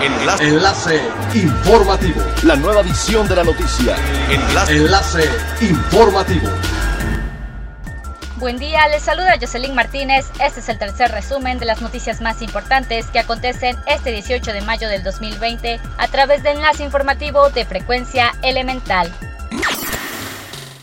Enlace. Enlace informativo. La nueva edición de la noticia. Enlace. Enlace informativo. Buen día, les saluda Jocelyn Martínez. Este es el tercer resumen de las noticias más importantes que acontecen este 18 de mayo del 2020 a través de enlace informativo de frecuencia elemental.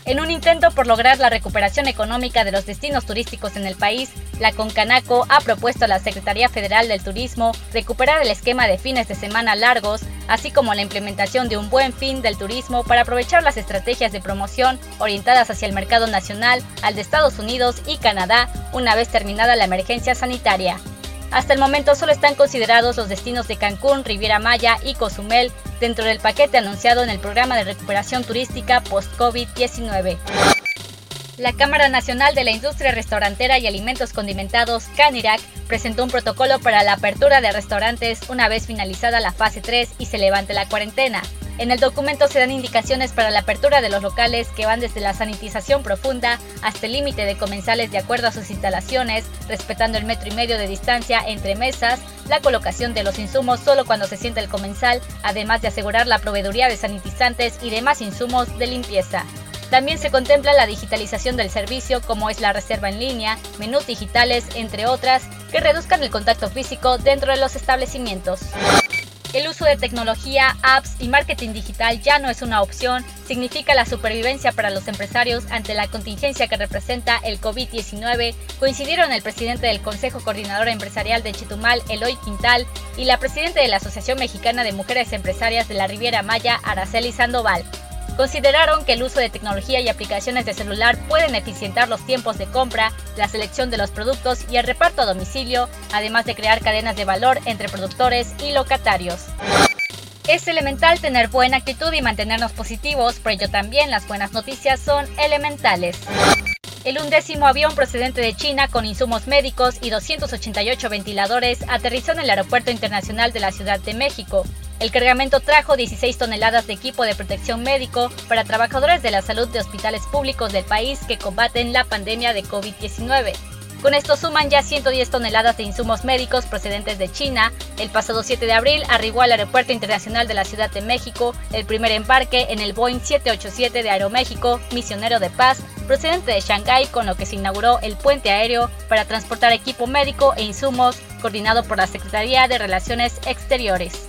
En un intento por lograr la recuperación económica de los destinos turísticos en el país, la Concanaco ha propuesto a la Secretaría Federal del Turismo recuperar el esquema de fines de semana largos, así como la implementación de un buen fin del turismo para aprovechar las estrategias de promoción orientadas hacia el mercado nacional, al de Estados Unidos y Canadá, una vez terminada la emergencia sanitaria. Hasta el momento solo están considerados los destinos de Cancún, Riviera Maya y Cozumel dentro del paquete anunciado en el programa de recuperación turística post-COVID-19. La Cámara Nacional de la Industria Restaurantera y Alimentos Condimentados, CANIRAC, presentó un protocolo para la apertura de restaurantes una vez finalizada la fase 3 y se levante la cuarentena. En el documento se dan indicaciones para la apertura de los locales que van desde la sanitización profunda hasta el límite de comensales de acuerdo a sus instalaciones, respetando el metro y medio de distancia entre mesas, la colocación de los insumos solo cuando se siente el comensal, además de asegurar la proveeduría de sanitizantes y demás insumos de limpieza. También se contempla la digitalización del servicio como es la reserva en línea, menús digitales, entre otras, que reduzcan el contacto físico dentro de los establecimientos. El uso de tecnología, apps y marketing digital ya no es una opción, significa la supervivencia para los empresarios ante la contingencia que representa el COVID-19, coincidieron el presidente del Consejo Coordinador Empresarial de Chetumal, Eloy Quintal, y la presidenta de la Asociación Mexicana de Mujeres Empresarias de la Riviera Maya, Araceli Sandoval. Consideraron que el uso de tecnología y aplicaciones de celular pueden eficientar los tiempos de compra, la selección de los productos y el reparto a domicilio, además de crear cadenas de valor entre productores y locatarios. Es elemental tener buena actitud y mantenernos positivos, por ello también las buenas noticias son elementales. El undécimo avión procedente de China con insumos médicos y 288 ventiladores aterrizó en el Aeropuerto Internacional de la Ciudad de México. El cargamento trajo 16 toneladas de equipo de protección médico para trabajadores de la salud de hospitales públicos del país que combaten la pandemia de COVID-19. Con esto suman ya 110 toneladas de insumos médicos procedentes de China. El pasado 7 de abril arribó al Aeropuerto Internacional de la Ciudad de México el primer embarque en el Boeing 787 de Aeroméxico, misionero de paz, procedente de Shanghái, con lo que se inauguró el puente aéreo para transportar equipo médico e insumos, coordinado por la Secretaría de Relaciones Exteriores.